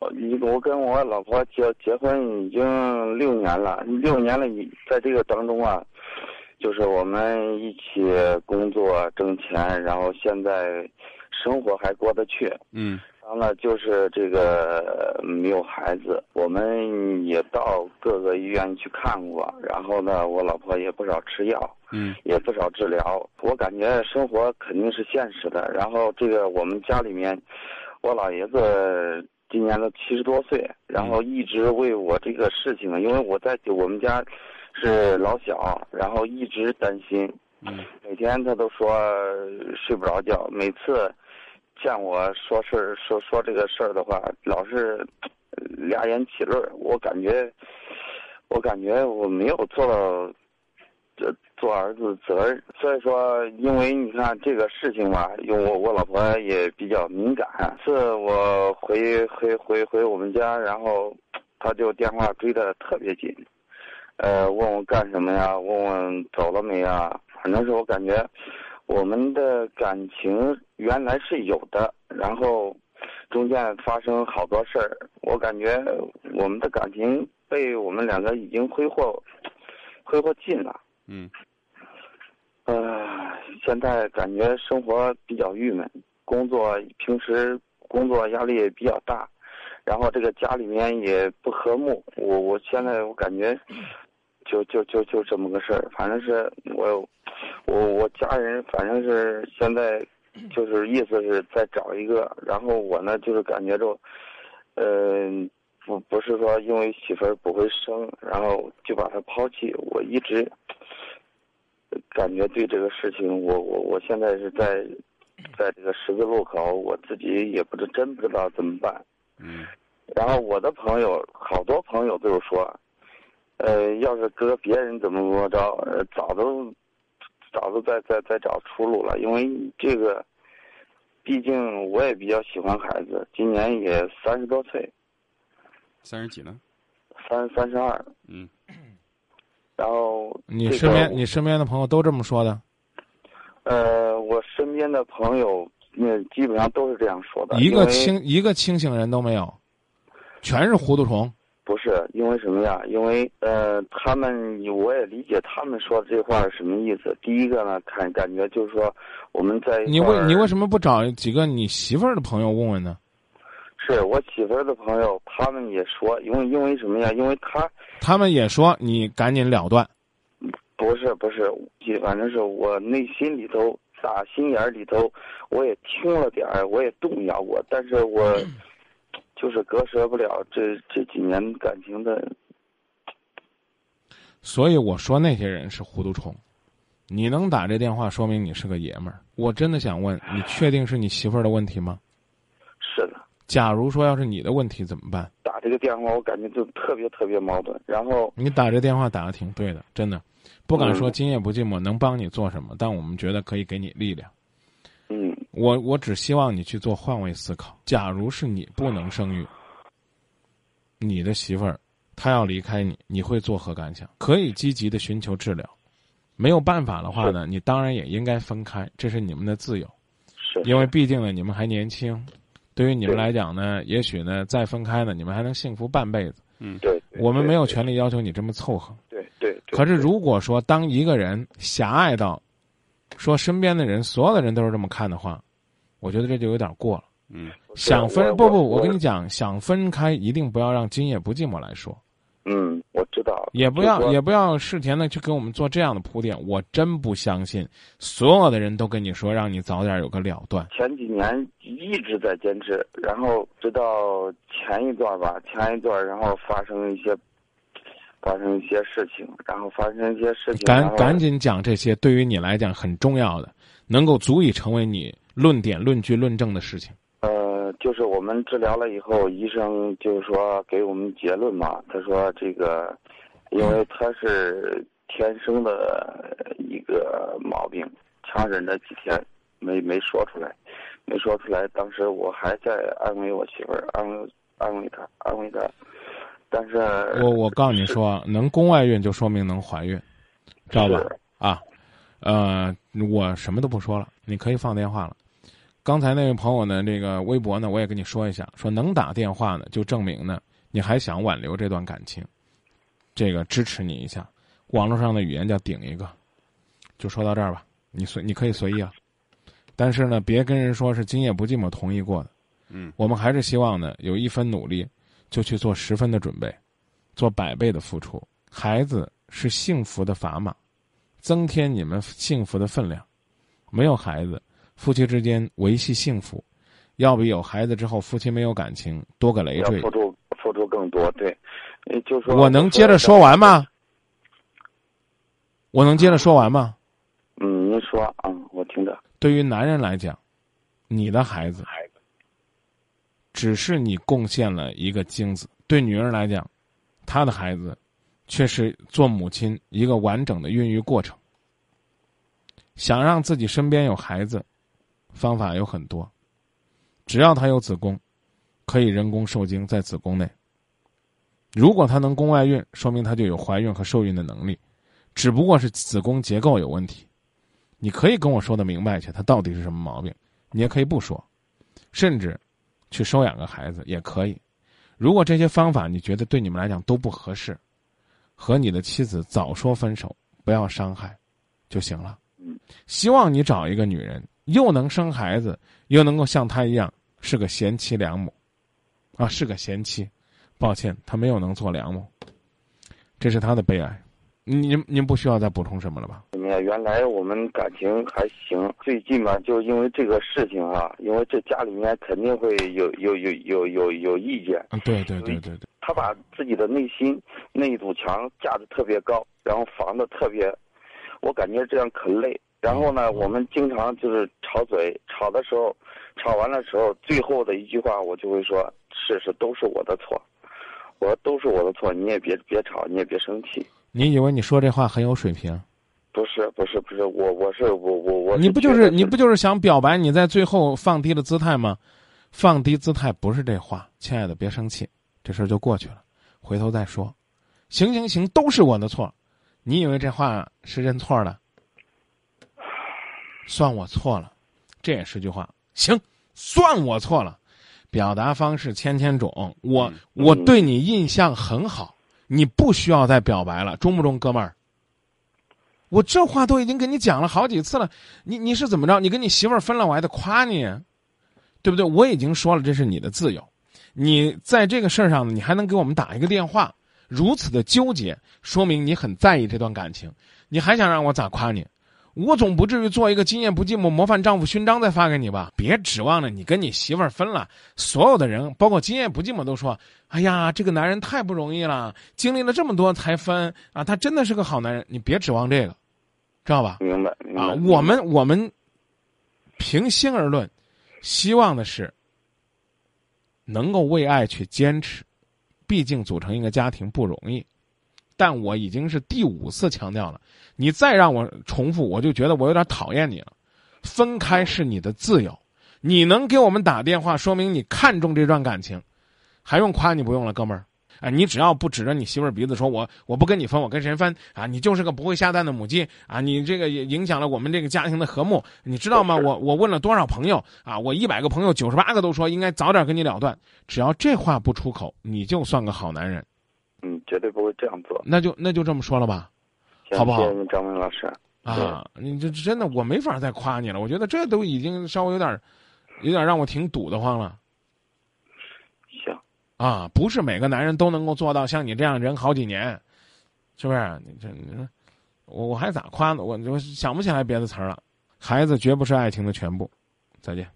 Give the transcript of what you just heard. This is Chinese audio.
我跟我老婆结结婚已经六年了，六年了，你在这个当中啊，就是我们一起工作挣钱，然后现在生活还过得去。嗯完了就是这个没有孩子，我们也到各个医院去看过，然后呢，我老婆也不少吃药，嗯也不少治疗。我感觉生活肯定是现实的。然后这个我们家里面，我老爷子今年都七十多岁，然后一直为我这个事情，因为我在我们家是老小，然后一直担心，嗯每天他都说睡不着觉，每次见我说事儿说说这个事儿的话，老是呃俩眼起泪儿。我感觉，我感觉我没有做到这做儿子的责任，所以说，因为你看这个事情吧，因为我我老婆也比较敏感，是我回回回回我们家，然后他就电话追得特别紧，呃，问我干什么呀？问问走了没呀？反正是我感觉我们的感情原来是有的，然后中间发生好多事儿，我感觉我们的感情被我们两个已经挥霍挥霍尽了。嗯呃，现在感觉生活比较郁闷，工作平时工作压力也比较大，然后这个家里面也不和睦。我我现在我感觉就就就就这么个事儿，反正是我我我家人反正是现在就是意思是再找一个，然后我呢就是感觉着，嗯、不不是说因为媳妇儿不会生，然后就把她抛弃，我一直。感觉对这个事情，我我我现在是在，在这个十字路口，我自己也不知真不知道怎么办。嗯然后我的朋友，好多朋友都是说，呃，要是搁别人怎么怎么着，呃，早都早都在在在找出路了。因为这个，毕竟我也比较喜欢孩子，今年也三十多岁，三十几了？三三十二，嗯然后你这个身边你身边的朋友都这么说的？呃，我身边的朋友，那基本上都是这样说的。一个清一个清醒人都没有，全是糊涂虫。不是因为什么呀？因为呃，他们我也理解他们说的这话是什么意思。第一个呢，看感觉就是说我们在你为你为什么不找几个你媳妇儿的朋友问问呢？是我媳妇儿的朋友，他们也说，因为因为什么呀？因为他他们也说你赶紧了断。不是不是，反正是我内心里头打心眼儿里头，我也听了点儿，我也动摇过，但是我就是割舍不了这这几年感情的。所以我说那些人是糊涂虫。你能打这电话，说明你是个爷们儿。我真的想问，你确定是你媳妇儿的问题吗？假如说要是你的问题怎么办？打这个电话，我感觉就特别特别矛盾。然后你打这电话打的挺对的，真的，不敢说嗯今夜不寂寞能帮你做什么，但我们觉得可以给你力量。嗯我我只希望你去做换位思考。假如是你不能生育，你的媳妇儿她要离开你，你会作何感想？可以积极的寻求治疗，没有办法的话呢，你当然也应该分开，这是你们的自由，是因为毕竟呢你们还年轻。对于你们来讲呢，也许呢再分开呢，你们还能幸福半辈子。嗯对，我们没有权利要求你这么凑合。对对对。可是，如果说当一个人狭隘到说身边的人所有的人都是这么看的话，我觉得这就有点过了。嗯想分不不，我我跟你讲，想分开一定不要让今夜不寂寞来说，嗯，我知道。也不要也不要事前的去给我们做这样的铺垫。我真不相信所有的人都跟你说让你早点有个了断。前几年一直在坚持，然后直到前一段吧，前一段然后发生一些，发生一些事情，然后发生一些事情，赶赶紧讲这些对于你来讲很重要的，能够足以成为你论点、论据、论证的事情。呃，就是我们治疗了以后，医生就是说给我们结论嘛，他说这个，因为他是天生的一个毛病，强忍着几天没没说出来，没说出来。当时我还在安慰我媳妇儿，安慰安慰她，安慰她，但是我我告诉你说，能宫外孕就说明能怀孕，知道吧？是啊，呃，我什么都不说了，你可以放电话了。刚才那位朋友呢，这个微博呢，我也跟你说一下，说能打电话呢，就证明呢，你还想挽留这段感情，这个支持你一下。网络上的语言叫顶一个，就说到这儿吧，你随你可以随意啊，但是呢，别跟人说是今夜不寂寞同意过的。嗯，我们还是希望呢，有一分努力，就去做十分的准备，做百倍的付出。孩子是幸福的砝码，增添你们幸福的分量。没有孩子，夫妻之间维系幸福，要比有孩子之后夫妻没有感情多个累赘。付出付出更多，对，呃就说我能接着说完吗？我能接着说完吗？嗯，您说啊，我听着。对于男人来讲，你的孩子只是你贡献了一个精子；对女人来讲，她的孩子却是做母亲一个完整的孕育过程。想让自己身边有孩子，方法有很多，只要她有子宫，可以人工受精在子宫内。如果她能宫外孕，说明她就有怀孕和受孕的能力，只不过是子宫结构有问题。你可以跟我说的明白去，他到底是什么毛病？你也可以不说，甚至去收养个孩子也可以。如果这些方法你觉得对你们来讲都不合适，和你的妻子早说分手，不要伤害，就行了。希望你找一个女人，又能生孩子，又能够像她一样是个贤妻良母，啊，是个贤妻。抱歉，她没有能做良母，这是她的悲哀。您您不需要再补充什么了吧？原来我们感情还行，最近嘛，就因为这个事情啊、因为这家里面肯定会有有有有有有意见。嗯，对对对对对，他把自己的内心那一堵墙架得特别高，然后防得特别，我感觉这样可累。然后呢，我们经常就是吵嘴，吵的时候，吵完了时候，最后的一句话我就会说：“是是，都是我的错。”我说都是我的错，你也别别吵，你也别生气。你以为你说这话很有水平？不是不是不是，我我是我我我。你不就是你不就是想表白？你在最后放低了姿态吗？放低姿态不是这话，亲爱的，别生气，这事儿就过去了，回头再说。行行行，都是我的错。你以为这话是认错的？算我错了，这也是句话。行，算我错了。表达方式千千种，我我对你印象很好，你不需要再表白了，中不中，哥们儿？我这话都已经跟你讲了好几次了，你你是怎么着？你跟你媳妇儿分了，我还得夸你，对不对？我已经说了，这是你的自由，你在这个事儿上，你还能给我们打一个电话，如此的纠结，说明你很在意这段感情，你还想让我咋夸你？我总不至于做一个今夜不寂寞模范丈夫勋章再发给你吧？别指望着你跟你媳妇儿分了，所有的人，包括今夜不寂寞都说：“哎呀，这个男人太不容易了，经历了这么多才分啊，他真的是个好男人。”你别指望这个，知道吧？明白。明白啊，我们我们平心而论，希望的是能够为爱去坚持，毕竟组成一个家庭不容易。但我已经是第五次强调了，你再让我重复，我就觉得我有点讨厌你了。分开是你的自由，你能给我们打电话，说明你看重这段感情，还用夸你不用了，哥们儿。啊，你只要不指着你媳妇儿鼻子说我我不跟你分，我跟谁分啊？你就是个不会下蛋的母鸡啊！你这个也影响了我们这个家庭的和睦，你知道吗？我我问了多少朋友啊？我一百个朋友九十八个都说应该早点跟你了断。只要这话不出口，你就算个好男人。嗯，绝对不会这样做。那就那就这么说了吧，好不好？谢谢，张明老师。啊，你这真的我没法再夸你了。我觉得这都已经稍微有点，有点让我挺堵得慌了。行。啊，不是每个男人都能够做到像你这样忍好几年，是不是？你这你说，我我还咋夸呢？我我想不起来别的词儿了。孩子绝不是爱情的全部。再见。